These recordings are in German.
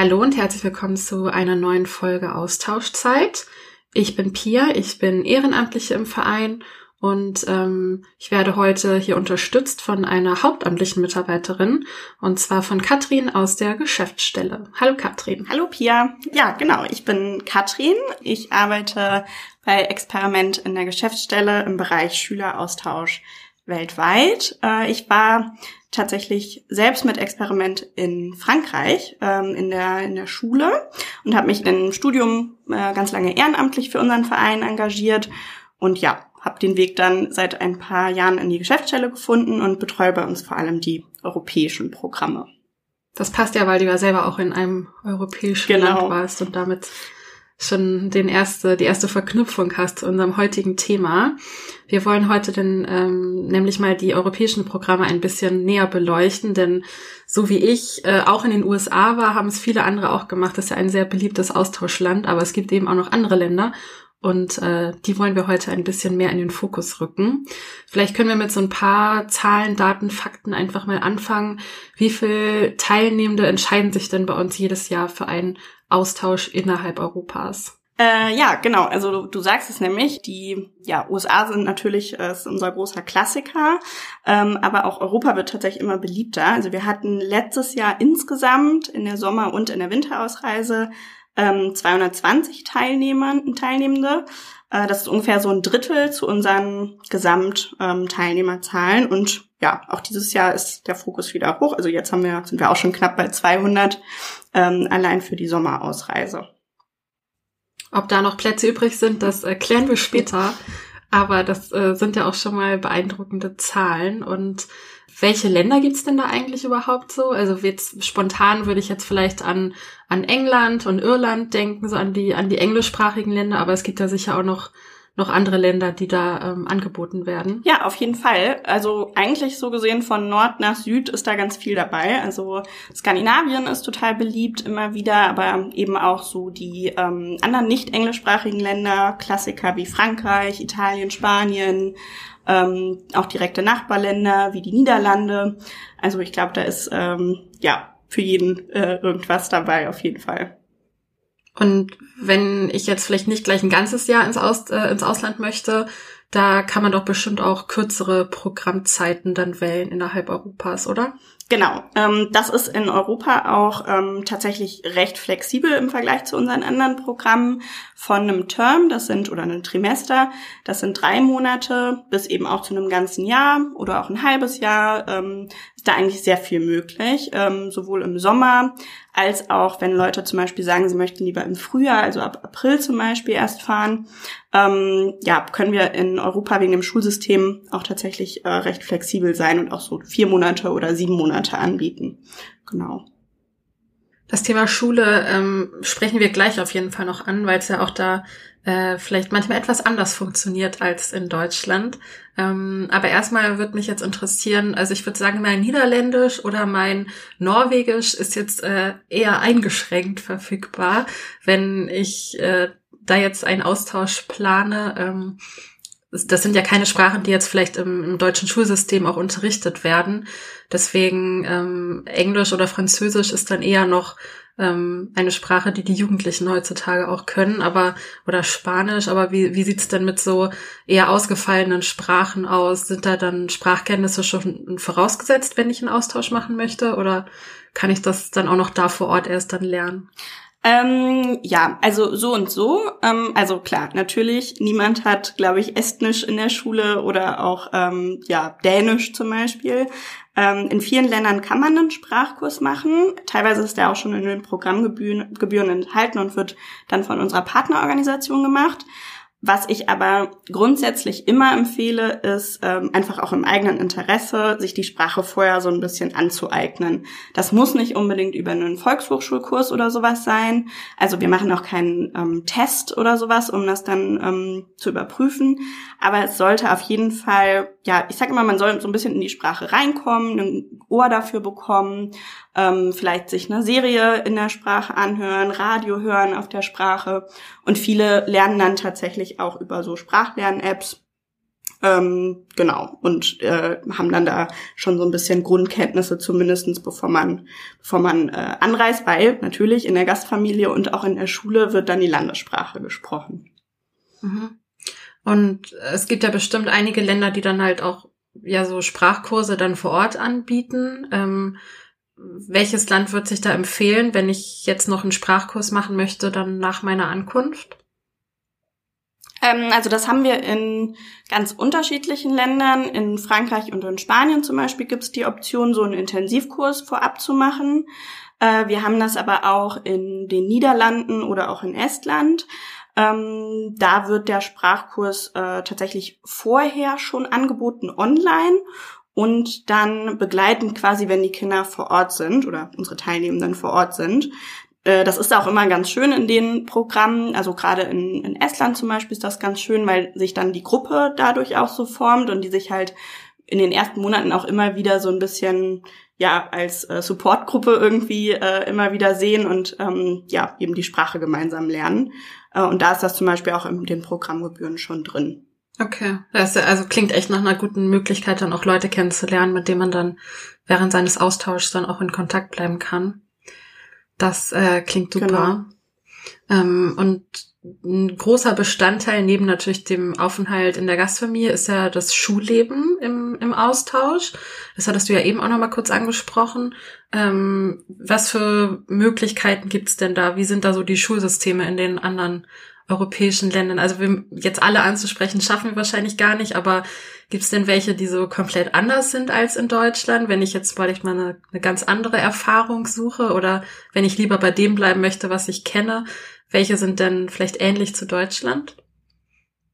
Hallo und herzlich willkommen zu einer neuen Folge Austauschzeit. Ich bin Pia, ich bin Ehrenamtliche im Verein und ähm, ich werde heute hier unterstützt von einer hauptamtlichen Mitarbeiterin und zwar von Katrin aus der Geschäftsstelle. Hallo Katrin. Hallo Pia. Ja, genau, ich bin Katrin. Ich arbeite bei Experiment in der Geschäftsstelle im Bereich Schüleraustausch weltweit. Äh, ich war tatsächlich selbst mit Experiment in Frankreich ähm, in der in der Schule und habe mich im Studium äh, ganz lange ehrenamtlich für unseren Verein engagiert und ja habe den Weg dann seit ein paar Jahren in die Geschäftsstelle gefunden und betreue bei uns vor allem die europäischen Programme. Das passt ja, weil du ja selber auch in einem europäischen genau. Land warst und damit schon den erste, die erste Verknüpfung hast zu unserem heutigen Thema. Wir wollen heute denn ähm, nämlich mal die europäischen Programme ein bisschen näher beleuchten, denn so wie ich äh, auch in den USA war, haben es viele andere auch gemacht. Das ist ja ein sehr beliebtes Austauschland, aber es gibt eben auch noch andere Länder. Und äh, die wollen wir heute ein bisschen mehr in den Fokus rücken. Vielleicht können wir mit so ein paar Zahlen, Daten, Fakten einfach mal anfangen. Wie viel Teilnehmende entscheiden sich denn bei uns jedes Jahr für einen Austausch innerhalb Europas? Äh, ja, genau. Also du, du sagst es nämlich, die ja, USA sind natürlich äh, ist unser großer Klassiker, ähm, aber auch Europa wird tatsächlich immer beliebter. Also wir hatten letztes Jahr insgesamt in der Sommer- und in der Winterausreise ähm, 220 Teilnehmer, Teilnehmende. Äh, das ist ungefähr so ein Drittel zu unseren Gesamtteilnehmerzahlen. Ähm, und ja, auch dieses Jahr ist der Fokus wieder hoch. Also jetzt haben wir, sind wir auch schon knapp bei 200 ähm, allein für die Sommerausreise. Ob da noch Plätze übrig sind, das erklären wir später. Aber das äh, sind ja auch schon mal beeindruckende Zahlen. Und welche Länder gibt's denn da eigentlich überhaupt so? Also jetzt spontan würde ich jetzt vielleicht an, an England und Irland denken, so an die, an die englischsprachigen Länder, aber es gibt ja sicher auch noch noch andere Länder, die da ähm, angeboten werden? Ja, auf jeden Fall. Also eigentlich so gesehen von Nord nach Süd ist da ganz viel dabei. Also Skandinavien ist total beliebt immer wieder, aber eben auch so die ähm, anderen nicht englischsprachigen Länder, Klassiker wie Frankreich, Italien, Spanien, ähm, auch direkte Nachbarländer wie die Niederlande. Also ich glaube, da ist ähm, ja für jeden äh, irgendwas dabei auf jeden Fall. Und wenn ich jetzt vielleicht nicht gleich ein ganzes Jahr ins, Aus, äh, ins Ausland möchte, da kann man doch bestimmt auch kürzere Programmzeiten dann wählen innerhalb Europas, oder? Genau, ähm, das ist in Europa auch ähm, tatsächlich recht flexibel im Vergleich zu unseren anderen Programmen. Von einem Term, das sind oder einem Trimester, das sind drei Monate, bis eben auch zu einem ganzen Jahr oder auch ein halbes Jahr, ähm, ist da eigentlich sehr viel möglich, ähm, sowohl im Sommer als auch wenn Leute zum Beispiel sagen, sie möchten lieber im Frühjahr, also ab April zum Beispiel erst fahren, ähm, ja, können wir in Europa wegen dem Schulsystem auch tatsächlich äh, recht flexibel sein und auch so vier Monate oder sieben Monate anbieten. Genau. Das Thema Schule ähm, sprechen wir gleich auf jeden Fall noch an, weil es ja auch da äh, vielleicht manchmal etwas anders funktioniert als in Deutschland. Ähm, aber erstmal würde mich jetzt interessieren, also ich würde sagen, mein Niederländisch oder mein Norwegisch ist jetzt äh, eher eingeschränkt verfügbar. Wenn ich äh, da jetzt einen Austausch plane, ähm, das sind ja keine Sprachen, die jetzt vielleicht im, im deutschen Schulsystem auch unterrichtet werden. Deswegen ähm, Englisch oder Französisch ist dann eher noch ähm, eine Sprache, die die Jugendlichen heutzutage auch können, aber oder Spanisch, aber wie, wie sieht's denn mit so eher ausgefallenen Sprachen aus? Sind da dann Sprachkenntnisse schon vorausgesetzt, wenn ich einen Austausch machen möchte? Oder kann ich das dann auch noch da vor Ort erst dann lernen? Ähm, ja, also so und so. Ähm, also klar, natürlich, niemand hat, glaube ich, Estnisch in der Schule oder auch ähm, ja Dänisch zum Beispiel. Ähm, in vielen Ländern kann man einen Sprachkurs machen. Teilweise ist der auch schon in den Programmgebühren Gebühren enthalten und wird dann von unserer Partnerorganisation gemacht. Was ich aber grundsätzlich immer empfehle, ist ähm, einfach auch im eigenen Interesse, sich die Sprache vorher so ein bisschen anzueignen. Das muss nicht unbedingt über einen Volkshochschulkurs oder sowas sein. Also wir machen auch keinen ähm, Test oder sowas, um das dann ähm, zu überprüfen. Aber es sollte auf jeden Fall, ja, ich sage immer, man soll so ein bisschen in die Sprache reinkommen, ein Ohr dafür bekommen ähm, vielleicht sich eine Serie in der Sprache anhören, Radio hören auf der Sprache. Und viele lernen dann tatsächlich auch über so Sprachlern-Apps. Ähm, genau. Und äh, haben dann da schon so ein bisschen Grundkenntnisse zumindestens, bevor man, bevor man äh, anreist, weil natürlich in der Gastfamilie und auch in der Schule wird dann die Landessprache gesprochen. Mhm. Und es gibt ja bestimmt einige Länder, die dann halt auch ja so Sprachkurse dann vor Ort anbieten. Ähm, welches Land wird sich da empfehlen, wenn ich jetzt noch einen Sprachkurs machen möchte, dann nach meiner Ankunft? Ähm, also das haben wir in ganz unterschiedlichen Ländern. In Frankreich und in Spanien zum Beispiel gibt es die Option, so einen Intensivkurs vorab zu machen. Äh, wir haben das aber auch in den Niederlanden oder auch in Estland. Ähm, da wird der Sprachkurs äh, tatsächlich vorher schon angeboten online und dann begleitend quasi, wenn die Kinder vor Ort sind oder unsere Teilnehmenden vor Ort sind. Äh, das ist auch immer ganz schön in den Programmen. Also gerade in, in Estland zum Beispiel ist das ganz schön, weil sich dann die Gruppe dadurch auch so formt und die sich halt in den ersten Monaten auch immer wieder so ein bisschen ja als äh, Supportgruppe irgendwie äh, immer wieder sehen und ähm, ja eben die Sprache gemeinsam lernen. Äh, und da ist das zum Beispiel auch in den Programmgebühren schon drin. Okay, das also klingt echt nach einer guten Möglichkeit, dann auch Leute kennenzulernen, mit denen man dann während seines Austauschs dann auch in Kontakt bleiben kann. Das äh, klingt super. Genau. Ähm, und ein großer Bestandteil neben natürlich dem Aufenthalt in der Gastfamilie ist ja das Schulleben im, im Austausch. Das hattest du ja eben auch noch mal kurz angesprochen. Ähm, was für Möglichkeiten gibt's denn da? Wie sind da so die Schulsysteme in den anderen europäischen Ländern? Also wir jetzt alle anzusprechen, schaffen wir wahrscheinlich gar nicht, aber Gibt es denn welche, die so komplett anders sind als in Deutschland? Wenn ich jetzt vielleicht mal eine, eine ganz andere Erfahrung suche oder wenn ich lieber bei dem bleiben möchte, was ich kenne, welche sind denn vielleicht ähnlich zu Deutschland?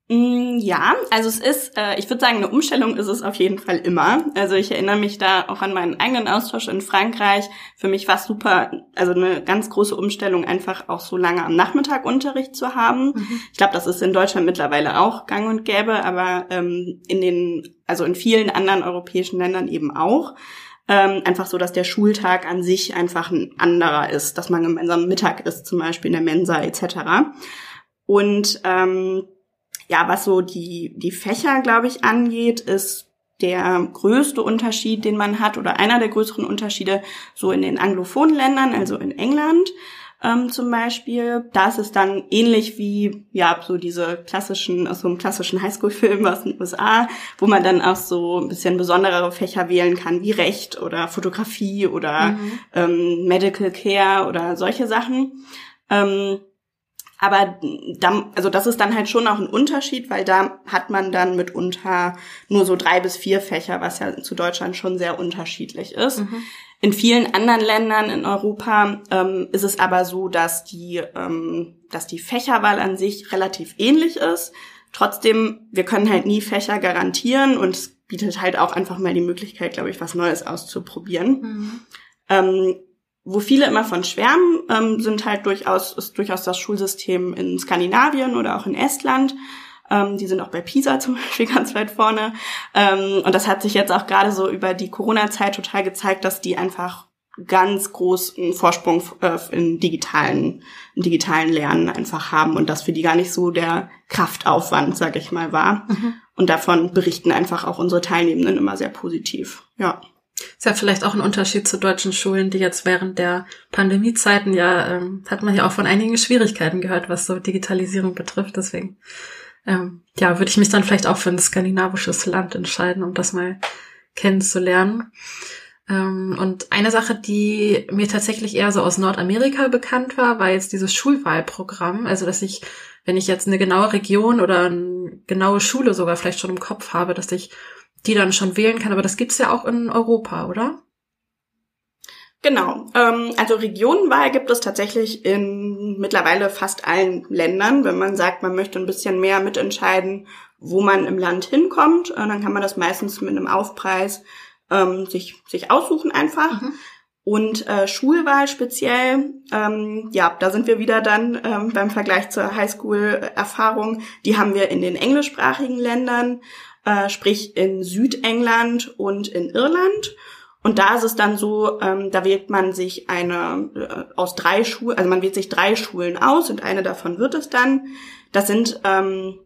Mm, ja, also es ist, äh, ich würde sagen, eine Umstellung ist es auf jeden Fall immer. Also ich erinnere mich da auch an meinen eigenen Austausch in Frankreich. Für mich war es super, also eine ganz große Umstellung, einfach auch so lange am Nachmittag Unterricht zu haben. Mhm. Ich glaube, das ist in Deutschland mittlerweile auch gang und gäbe, aber ähm, in den, also in vielen anderen europäischen Ländern eben auch. Ähm, einfach so, dass der Schultag an sich einfach ein anderer ist, dass man gemeinsam Mittag isst, zum Beispiel in der Mensa etc. Und ähm, ja, was so die, die Fächer, glaube ich, angeht, ist der größte Unterschied, den man hat, oder einer der größeren Unterschiede, so in den anglophonen Ländern, also in England ähm, zum Beispiel. Da ist es dann ähnlich wie, ja, so diese klassischen, aus so einem klassischen Highschool-Film aus den USA, wo man dann auch so ein bisschen besonderere Fächer wählen kann, wie Recht oder Fotografie oder mhm. ähm, Medical Care oder solche Sachen. Ähm, aber dann, also das ist dann halt schon auch ein Unterschied, weil da hat man dann mitunter nur so drei bis vier Fächer, was ja zu Deutschland schon sehr unterschiedlich ist. Mhm. In vielen anderen Ländern in Europa ähm, ist es aber so, dass die, ähm, dass die Fächerwahl an sich relativ ähnlich ist. Trotzdem, wir können halt nie Fächer garantieren und es bietet halt auch einfach mal die Möglichkeit, glaube ich, was Neues auszuprobieren. Mhm. Ähm, wo viele immer von schwärmen, ähm, sind halt durchaus, ist durchaus das Schulsystem in Skandinavien oder auch in Estland. Ähm, die sind auch bei PISA zum Beispiel ganz weit vorne. Ähm, und das hat sich jetzt auch gerade so über die Corona-Zeit total gezeigt, dass die einfach ganz großen Vorsprung äh, in digitalen, in digitalen Lernen einfach haben und das für die gar nicht so der Kraftaufwand, sag ich mal, war. Mhm. Und davon berichten einfach auch unsere Teilnehmenden immer sehr positiv. Ja. Ist ja vielleicht auch ein Unterschied zu deutschen Schulen, die jetzt während der Pandemiezeiten ja, ähm, hat man ja auch von einigen Schwierigkeiten gehört, was so Digitalisierung betrifft. Deswegen, ähm, ja, würde ich mich dann vielleicht auch für ein skandinavisches Land entscheiden, um das mal kennenzulernen. Ähm, und eine Sache, die mir tatsächlich eher so aus Nordamerika bekannt war, war jetzt dieses Schulwahlprogramm. Also, dass ich, wenn ich jetzt eine genaue Region oder eine genaue Schule sogar vielleicht schon im Kopf habe, dass ich die dann schon wählen kann. Aber das gibt's ja auch in Europa, oder? Genau. Ähm, also Regionenwahl gibt es tatsächlich in mittlerweile fast allen Ländern. Wenn man sagt, man möchte ein bisschen mehr mitentscheiden, wo man im Land hinkommt, äh, dann kann man das meistens mit einem Aufpreis ähm, sich, sich aussuchen einfach. Mhm. Und äh, Schulwahl speziell, ähm, ja, da sind wir wieder dann ähm, beim Vergleich zur Highschool-Erfahrung. Die haben wir in den englischsprachigen Ländern äh, sprich in Südengland und in Irland. Und da ist es dann so, ähm, da wählt man sich eine äh, aus drei Schulen, also man wählt sich drei Schulen aus und eine davon wird es dann. Das sind ähm,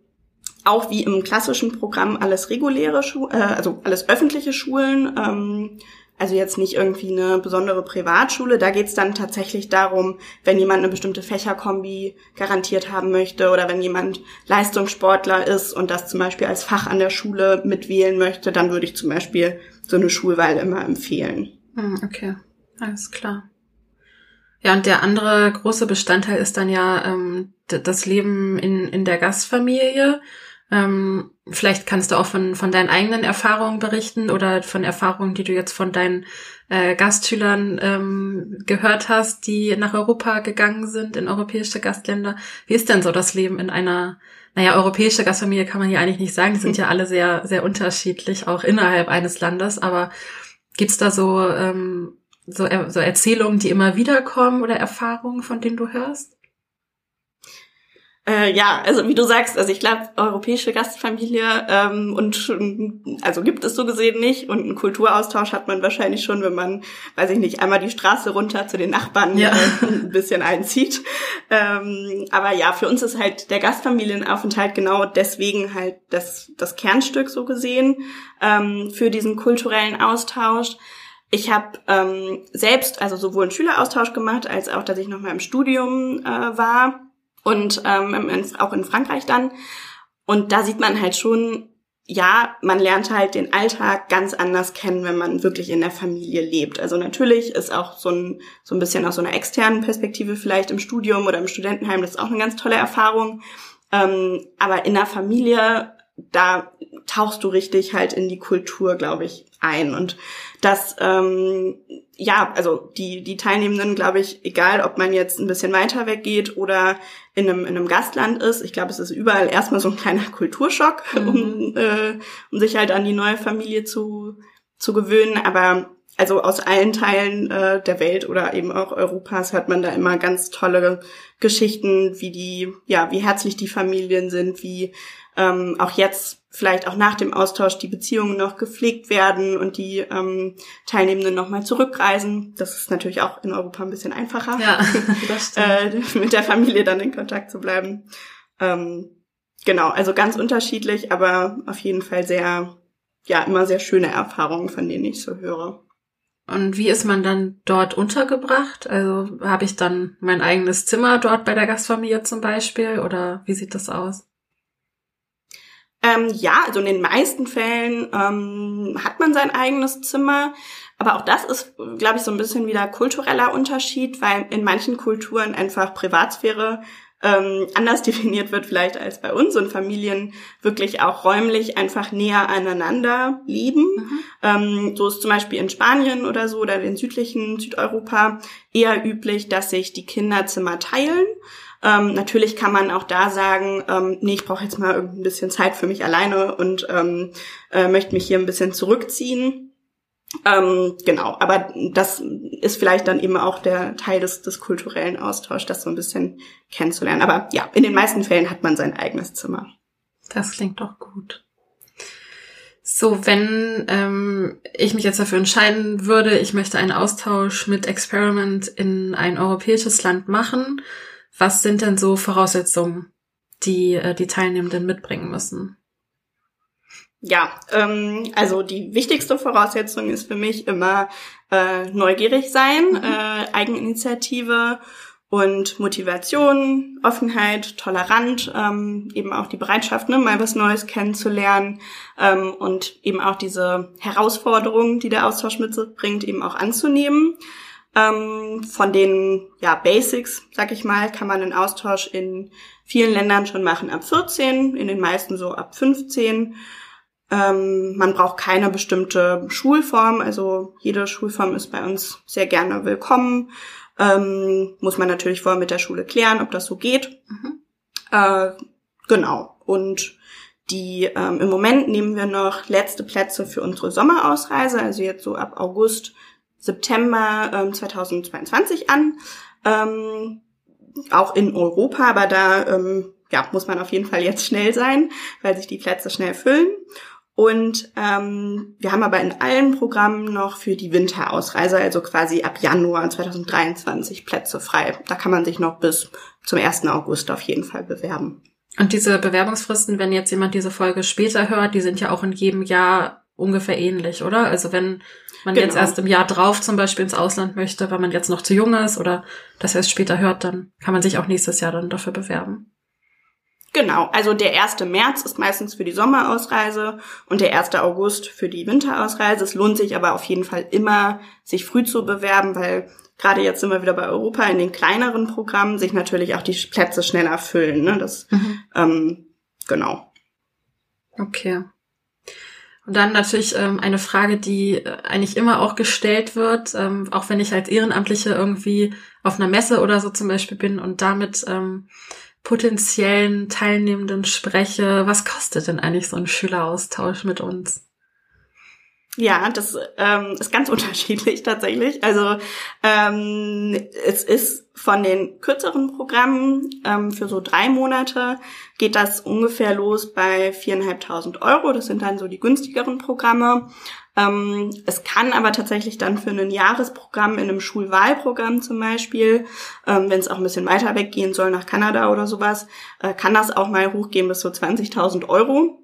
auch wie im klassischen Programm alles reguläre Schulen, äh, also alles öffentliche Schulen. Ähm, also jetzt nicht irgendwie eine besondere Privatschule. Da geht's dann tatsächlich darum, wenn jemand eine bestimmte Fächerkombi garantiert haben möchte oder wenn jemand Leistungssportler ist und das zum Beispiel als Fach an der Schule mitwählen möchte, dann würde ich zum Beispiel so eine Schulwahl immer empfehlen. Hm, okay, alles klar. Ja, und der andere große Bestandteil ist dann ja ähm, das Leben in, in der Gastfamilie. Ähm, vielleicht kannst du auch von, von deinen eigenen Erfahrungen berichten oder von Erfahrungen, die du jetzt von deinen äh, Gastschülern ähm, gehört hast, die nach Europa gegangen sind, in europäische Gastländer. Wie ist denn so das Leben in einer, naja, europäische Gastfamilie kann man ja eigentlich nicht sagen, die sind ja alle sehr, sehr unterschiedlich, auch innerhalb eines Landes, aber gibt's da so, ähm, so, so Erzählungen, die immer wieder kommen oder Erfahrungen, von denen du hörst? Äh, ja, also wie du sagst, also ich glaube, europäische Gastfamilie ähm, und also gibt es so gesehen nicht und einen Kulturaustausch hat man wahrscheinlich schon, wenn man, weiß ich nicht, einmal die Straße runter zu den Nachbarn ja. äh, ein bisschen einzieht. Ähm, aber ja, für uns ist halt der Gastfamilienaufenthalt genau deswegen halt das, das Kernstück so gesehen ähm, für diesen kulturellen Austausch. Ich habe ähm, selbst also sowohl einen Schüleraustausch gemacht, als auch, dass ich noch mal im Studium äh, war und ähm, in, auch in Frankreich dann. Und da sieht man halt schon, ja, man lernt halt den Alltag ganz anders kennen, wenn man wirklich in der Familie lebt. Also natürlich ist auch so ein, so ein bisschen aus so einer externen Perspektive vielleicht im Studium oder im Studentenheim, das ist auch eine ganz tolle Erfahrung. Ähm, aber in der Familie, da tauchst du richtig halt in die Kultur, glaube ich, ein. Und das ähm, ja, also die, die Teilnehmenden, glaube ich, egal ob man jetzt ein bisschen weiter weggeht oder in einem, in einem Gastland ist, ich glaube, es ist überall erstmal so ein kleiner Kulturschock, mhm. um, äh, um sich halt an die neue Familie zu, zu gewöhnen. Aber also aus allen Teilen äh, der Welt oder eben auch Europas hört man da immer ganz tolle Geschichten, wie die, ja, wie herzlich die Familien sind, wie ähm, auch jetzt vielleicht auch nach dem Austausch die Beziehungen noch gepflegt werden und die ähm, Teilnehmenden nochmal zurückreisen. Das ist natürlich auch in Europa ein bisschen einfacher, ja, äh, mit der Familie dann in Kontakt zu bleiben. Ähm, genau, also ganz unterschiedlich, aber auf jeden Fall sehr, ja, immer sehr schöne Erfahrungen, von denen ich so höre. Und wie ist man dann dort untergebracht? Also habe ich dann mein eigenes Zimmer dort bei der Gastfamilie zum Beispiel oder wie sieht das aus? Ähm, ja, also in den meisten Fällen ähm, hat man sein eigenes Zimmer. Aber auch das ist, glaube ich, so ein bisschen wieder kultureller Unterschied, weil in manchen Kulturen einfach Privatsphäre ähm, anders definiert wird vielleicht als bei uns und Familien wirklich auch räumlich einfach näher aneinander leben. Mhm. Ähm, so ist zum Beispiel in Spanien oder so oder in südlichen Südeuropa eher üblich, dass sich die Kinderzimmer teilen. Ähm, natürlich kann man auch da sagen, ähm, nee, ich brauche jetzt mal ein bisschen Zeit für mich alleine und ähm, äh, möchte mich hier ein bisschen zurückziehen. Ähm, genau, aber das ist vielleicht dann eben auch der Teil des, des kulturellen Austauschs, das so ein bisschen kennenzulernen. Aber ja, in den meisten Fällen hat man sein eigenes Zimmer. Das klingt doch gut. So, wenn ähm, ich mich jetzt dafür entscheiden würde, ich möchte einen Austausch mit Experiment in ein europäisches Land machen, was sind denn so Voraussetzungen, die äh, die Teilnehmenden mitbringen müssen? Ja, ähm, also die wichtigste Voraussetzung ist für mich immer äh, neugierig sein, mhm. äh, Eigeninitiative und Motivation, Offenheit, tolerant, ähm, eben auch die Bereitschaft, ne, mal was Neues kennenzulernen ähm, und eben auch diese Herausforderungen, die der Austausch mit sich bringt, eben auch anzunehmen. Ähm, von den ja, Basics, sag ich mal, kann man einen Austausch in vielen Ländern schon machen ab 14, in den meisten so ab 15. Ähm, man braucht keine bestimmte Schulform, also jede Schulform ist bei uns sehr gerne willkommen. Ähm, muss man natürlich vorher mit der Schule klären, ob das so geht. Mhm. Äh, genau. Und die ähm, im Moment nehmen wir noch letzte Plätze für unsere Sommerausreise, also jetzt so ab August September ähm, 2022 an. Ähm, auch in Europa, aber da ähm, ja, muss man auf jeden Fall jetzt schnell sein, weil sich die Plätze schnell füllen. Und ähm, wir haben aber in allen Programmen noch für die Winterausreise, also quasi ab Januar 2023 Plätze frei. Da kann man sich noch bis zum 1. August auf jeden Fall bewerben. Und diese Bewerbungsfristen, wenn jetzt jemand diese Folge später hört, die sind ja auch in jedem Jahr ungefähr ähnlich, oder? Also wenn man genau. jetzt erst im Jahr drauf zum Beispiel ins Ausland möchte, weil man jetzt noch zu jung ist oder das erst später hört, dann kann man sich auch nächstes Jahr dann dafür bewerben. Genau, also der 1. März ist meistens für die Sommerausreise und der 1. August für die Winterausreise. Es lohnt sich aber auf jeden Fall immer, sich früh zu bewerben, weil gerade jetzt sind wir wieder bei Europa in den kleineren Programmen, sich natürlich auch die Plätze schneller füllen. Ne? Das, mhm. ähm, genau. Okay. Und dann natürlich ähm, eine Frage, die äh, eigentlich immer auch gestellt wird, ähm, auch wenn ich als Ehrenamtliche irgendwie auf einer Messe oder so zum Beispiel bin und damit ähm, potenziellen Teilnehmenden spreche, was kostet denn eigentlich so ein Schüleraustausch mit uns? Ja, das ähm, ist ganz unterschiedlich tatsächlich. Also ähm, es ist von den kürzeren Programmen ähm, für so drei Monate geht das ungefähr los bei viereinhalbtausend Euro. Das sind dann so die günstigeren Programme. Ähm, es kann aber tatsächlich dann für ein Jahresprogramm in einem Schulwahlprogramm zum Beispiel, ähm, wenn es auch ein bisschen weiter weggehen soll nach Kanada oder sowas, äh, kann das auch mal hochgehen bis so 20.000 Euro.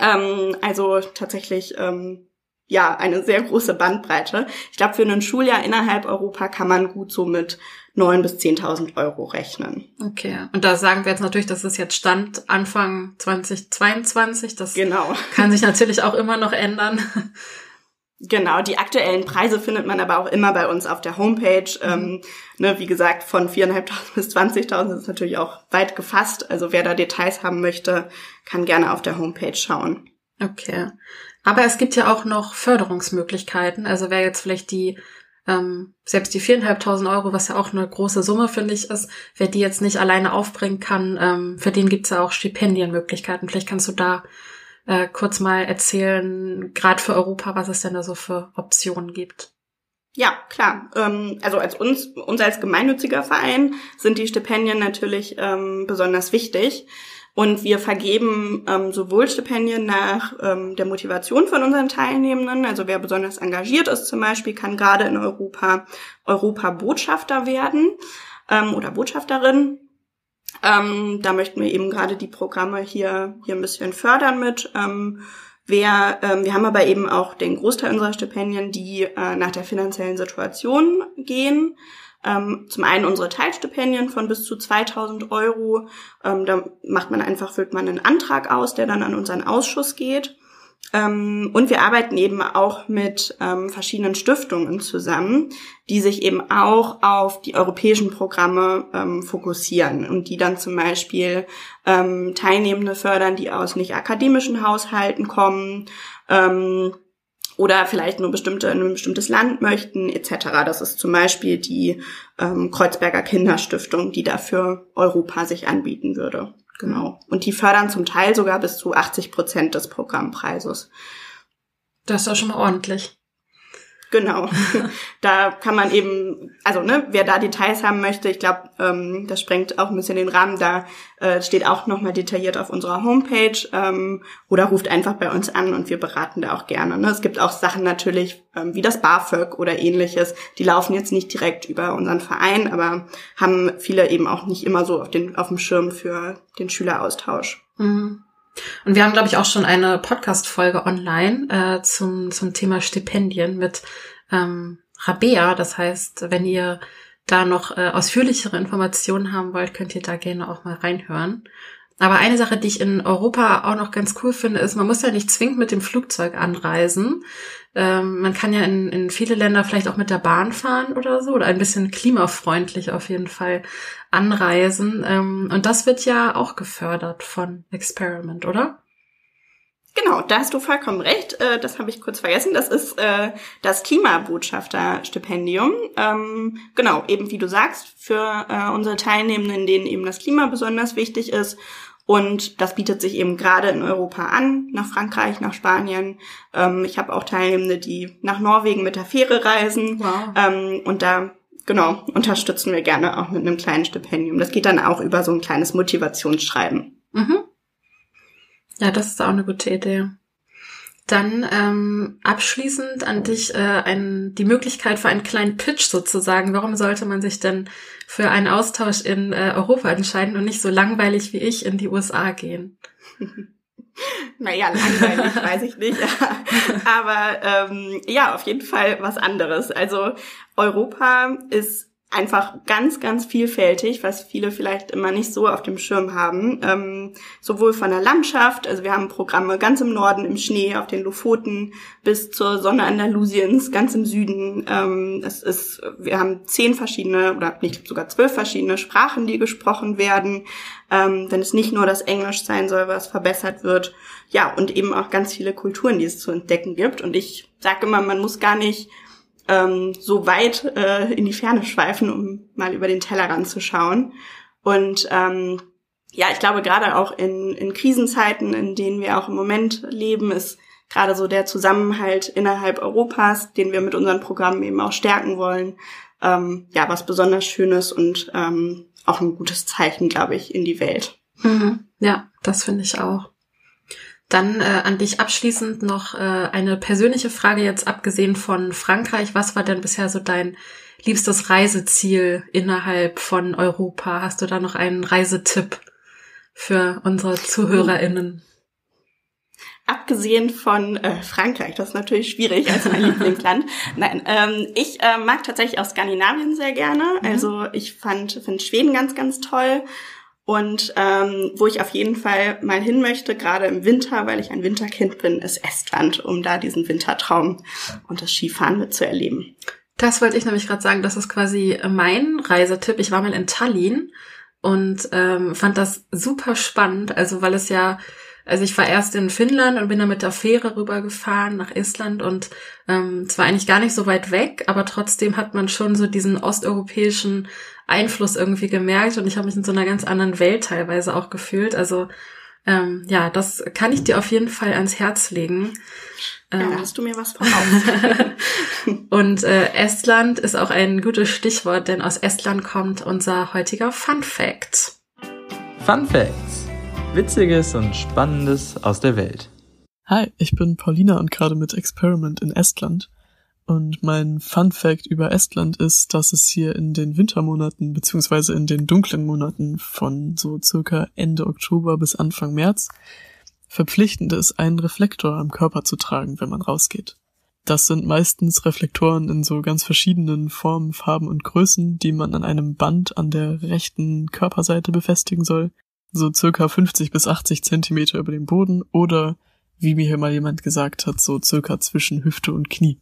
Ähm, also tatsächlich ähm, ja, eine sehr große Bandbreite. Ich glaube, für ein Schuljahr innerhalb Europa kann man gut so mit 9.000 bis 10.000 Euro rechnen. Okay. Und da sagen wir jetzt natürlich, das ist jetzt Stand Anfang 2022. Das genau. kann sich natürlich auch immer noch ändern. Genau, die aktuellen Preise findet man aber auch immer bei uns auf der Homepage. Mhm. Ähm, ne, wie gesagt, von 4.500 bis 20.000 ist natürlich auch weit gefasst. Also wer da Details haben möchte, kann gerne auf der Homepage schauen. Okay. Aber es gibt ja auch noch Förderungsmöglichkeiten. Also wer jetzt vielleicht die, ähm, selbst die viereinhalbtausend Euro, was ja auch eine große Summe, finde ich, ist, wer die jetzt nicht alleine aufbringen kann, ähm, für den gibt's ja auch Stipendienmöglichkeiten. Vielleicht kannst du da äh, kurz mal erzählen, gerade für Europa, was es denn da so für Optionen gibt. Ja, klar. Ähm, also als uns, uns als gemeinnütziger Verein sind die Stipendien natürlich ähm, besonders wichtig. Und wir vergeben ähm, sowohl Stipendien nach ähm, der Motivation von unseren Teilnehmenden, also wer besonders engagiert ist zum Beispiel, kann gerade in Europa Europa-Botschafter werden ähm, oder Botschafterin. Ähm, da möchten wir eben gerade die Programme hier, hier ein bisschen fördern mit. Ähm, wer, ähm, wir haben aber eben auch den Großteil unserer Stipendien, die äh, nach der finanziellen Situation gehen. Ähm, zum einen unsere Teilstipendien von bis zu 2000 Euro. Ähm, da macht man einfach, füllt man einen Antrag aus, der dann an unseren Ausschuss geht. Ähm, und wir arbeiten eben auch mit ähm, verschiedenen Stiftungen zusammen, die sich eben auch auf die europäischen Programme ähm, fokussieren und die dann zum Beispiel ähm, Teilnehmende fördern, die aus nicht akademischen Haushalten kommen ähm, oder vielleicht nur bestimmte in ein bestimmtes Land möchten etc. Das ist zum Beispiel die ähm, Kreuzberger Kinderstiftung, die dafür Europa sich anbieten würde. Genau. Und die fördern zum Teil sogar bis zu 80 Prozent des Programmpreises. Das ist auch schon mal ordentlich. Genau. da kann man eben, also ne, wer da Details haben möchte, ich glaube, ähm, das sprengt auch ein bisschen den Rahmen. Da äh, steht auch nochmal detailliert auf unserer Homepage ähm, oder ruft einfach bei uns an und wir beraten da auch gerne. Ne? Es gibt auch Sachen natürlich ähm, wie das BAföG oder ähnliches. Die laufen jetzt nicht direkt über unseren Verein, aber haben viele eben auch nicht immer so auf, den, auf dem Schirm für den Schüleraustausch. Mhm. Und wir haben, glaube ich, auch schon eine Podcast-Folge online äh, zum, zum Thema Stipendien mit ähm, Rabea. Das heißt, wenn ihr da noch äh, ausführlichere Informationen haben wollt, könnt ihr da gerne auch mal reinhören. Aber eine Sache, die ich in Europa auch noch ganz cool finde, ist, man muss ja nicht zwingend mit dem Flugzeug anreisen. Ähm, man kann ja in, in viele Länder vielleicht auch mit der Bahn fahren oder so oder ein bisschen klimafreundlich auf jeden Fall anreisen. Ähm, und das wird ja auch gefördert von Experiment, oder? Genau, da hast du vollkommen recht. Äh, das habe ich kurz vergessen. Das ist äh, das Klimabotschafterstipendium. Ähm, genau, eben wie du sagst, für äh, unsere Teilnehmenden, denen eben das Klima besonders wichtig ist und das bietet sich eben gerade in Europa an, nach Frankreich, nach Spanien. Ähm, ich habe auch Teilnehmende, die nach Norwegen mit der Fähre reisen. Wow. Ähm, und da, genau, unterstützen wir gerne auch mit einem kleinen Stipendium. Das geht dann auch über so ein kleines Motivationsschreiben. Mhm. Ja, das ist auch eine gute Idee. Dann ähm, abschließend an dich äh, ein, die Möglichkeit für einen kleinen Pitch sozusagen. Warum sollte man sich denn für einen Austausch in äh, Europa entscheiden und nicht so langweilig wie ich in die USA gehen? Naja, langweilig, weiß ich nicht. Aber ähm, ja, auf jeden Fall was anderes. Also Europa ist einfach ganz, ganz vielfältig, was viele vielleicht immer nicht so auf dem Schirm haben. Ähm, sowohl von der Landschaft, also wir haben Programme ganz im Norden im Schnee, auf den Lofoten, bis zur Sonne Andalusiens, ganz im Süden. Ähm, es ist, wir haben zehn verschiedene oder nicht sogar zwölf verschiedene Sprachen, die gesprochen werden. Ähm, wenn es nicht nur das Englisch sein soll, was verbessert wird. Ja, und eben auch ganz viele Kulturen, die es zu entdecken gibt. Und ich sage immer, man muss gar nicht ähm, so weit äh, in die Ferne schweifen, um mal über den Tellerrand zu schauen. Und ähm, ja, ich glaube, gerade auch in, in Krisenzeiten, in denen wir auch im Moment leben, ist gerade so der Zusammenhalt innerhalb Europas, den wir mit unseren Programmen eben auch stärken wollen, ähm, ja, was besonders Schönes und ähm, auch ein gutes Zeichen, glaube ich, in die Welt. Mhm. Ja, das finde ich auch. Dann äh, an dich abschließend noch äh, eine persönliche Frage jetzt abgesehen von Frankreich. Was war denn bisher so dein liebstes Reiseziel innerhalb von Europa? Hast du da noch einen Reisetipp für unsere ZuhörerInnen? Abgesehen von äh, Frankreich, das ist natürlich schwierig als mein Lieblingsland. Nein, ähm, ich äh, mag tatsächlich auch Skandinavien sehr gerne. Mhm. Also ich fand, finde Schweden ganz, ganz toll. Und ähm, wo ich auf jeden Fall mal hin möchte, gerade im Winter, weil ich ein Winterkind bin, ist Estland, um da diesen Wintertraum und das Skifahren mitzuerleben. Das wollte ich nämlich gerade sagen, das ist quasi mein Reisetipp. Ich war mal in Tallinn und ähm, fand das super spannend, also weil es ja also ich war erst in Finnland und bin dann mit der Fähre rübergefahren nach Estland und ähm, zwar eigentlich gar nicht so weit weg, aber trotzdem hat man schon so diesen osteuropäischen Einfluss irgendwie gemerkt und ich habe mich in so einer ganz anderen Welt teilweise auch gefühlt. Also ähm, ja, das kann ich dir auf jeden Fall ans Herz legen. Ja, ähm, hast du mir was voraus. und äh, Estland ist auch ein gutes Stichwort, denn aus Estland kommt unser heutiger Fun Fact. Fun Facts. Witziges und Spannendes aus der Welt. Hi, ich bin Paulina und gerade mit Experiment in Estland. Und mein Fun Fact über Estland ist, dass es hier in den Wintermonaten beziehungsweise in den dunklen Monaten von so circa Ende Oktober bis Anfang März verpflichtend ist, einen Reflektor am Körper zu tragen, wenn man rausgeht. Das sind meistens Reflektoren in so ganz verschiedenen Formen, Farben und Größen, die man an einem Band an der rechten Körperseite befestigen soll so circa 50 bis 80 Zentimeter über dem Boden oder, wie mir hier mal jemand gesagt hat, so circa zwischen Hüfte und Knie.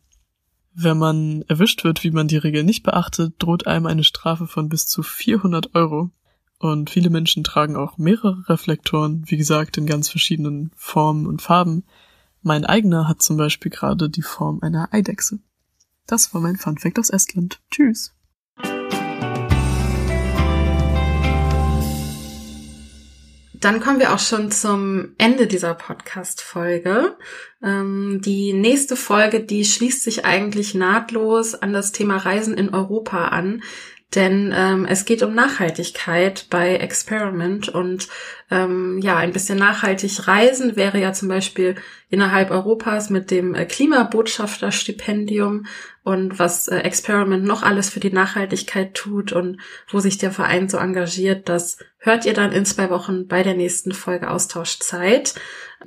Wenn man erwischt wird, wie man die Regel nicht beachtet, droht einem eine Strafe von bis zu 400 Euro. Und viele Menschen tragen auch mehrere Reflektoren, wie gesagt, in ganz verschiedenen Formen und Farben. Mein eigener hat zum Beispiel gerade die Form einer Eidechse. Das war mein Funfact aus Estland. Tschüss. Dann kommen wir auch schon zum Ende dieser Podcast-Folge. Ähm, die nächste Folge, die schließt sich eigentlich nahtlos an das Thema Reisen in Europa an. Denn ähm, es geht um Nachhaltigkeit bei Experiment und ähm, ja, ein bisschen nachhaltig reisen wäre ja zum Beispiel innerhalb Europas mit dem äh, Klimabotschafterstipendium und was äh, Experiment noch alles für die Nachhaltigkeit tut und wo sich der Verein so engagiert, das hört ihr dann in zwei Wochen bei der nächsten Folge Austauschzeit.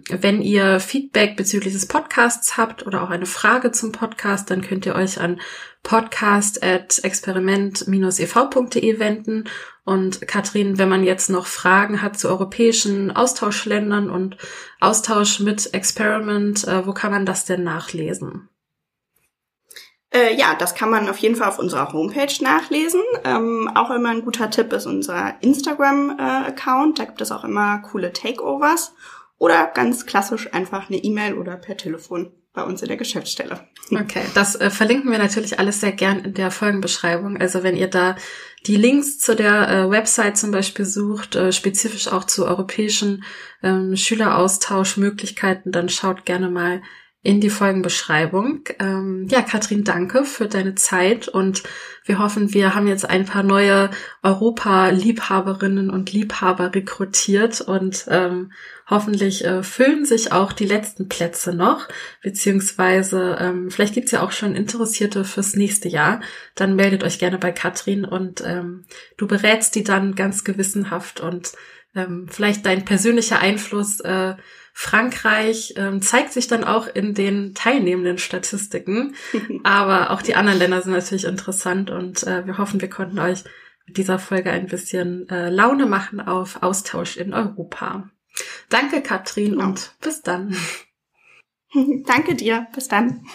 Wenn ihr Feedback bezüglich des Podcasts habt oder auch eine Frage zum Podcast, dann könnt ihr euch an podcast.experiment-ev.de wenden. Und Katrin, wenn man jetzt noch Fragen hat zu europäischen Austauschländern und Austausch mit Experiment, äh, wo kann man das denn nachlesen? Äh, ja, das kann man auf jeden Fall auf unserer Homepage nachlesen. Ähm, auch immer ein guter Tipp ist unser Instagram-Account. Äh, da gibt es auch immer coole Takeovers. Oder ganz klassisch einfach eine E-Mail oder per Telefon bei uns in der Geschäftsstelle. Okay, das äh, verlinken wir natürlich alles sehr gern in der Folgenbeschreibung. Also wenn ihr da die Links zu der äh, Website zum Beispiel sucht, äh, spezifisch auch zu europäischen ähm, Schüleraustauschmöglichkeiten, dann schaut gerne mal in die Folgenbeschreibung. Ähm, ja, Katrin, danke für deine Zeit und wir hoffen, wir haben jetzt ein paar neue Europa-Liebhaberinnen und Liebhaber rekrutiert und ähm, hoffentlich äh, füllen sich auch die letzten Plätze noch, beziehungsweise ähm, vielleicht gibt's ja auch schon Interessierte fürs nächste Jahr. Dann meldet euch gerne bei Katrin und ähm, du berätst die dann ganz gewissenhaft und ähm, vielleicht dein persönlicher Einfluss äh, Frankreich ähm, zeigt sich dann auch in den teilnehmenden Statistiken. Aber auch die anderen Länder sind natürlich interessant und äh, wir hoffen, wir konnten euch mit dieser Folge ein bisschen äh, Laune machen auf Austausch in Europa. Danke, Katrin, genau. und bis dann. Danke dir. Bis dann.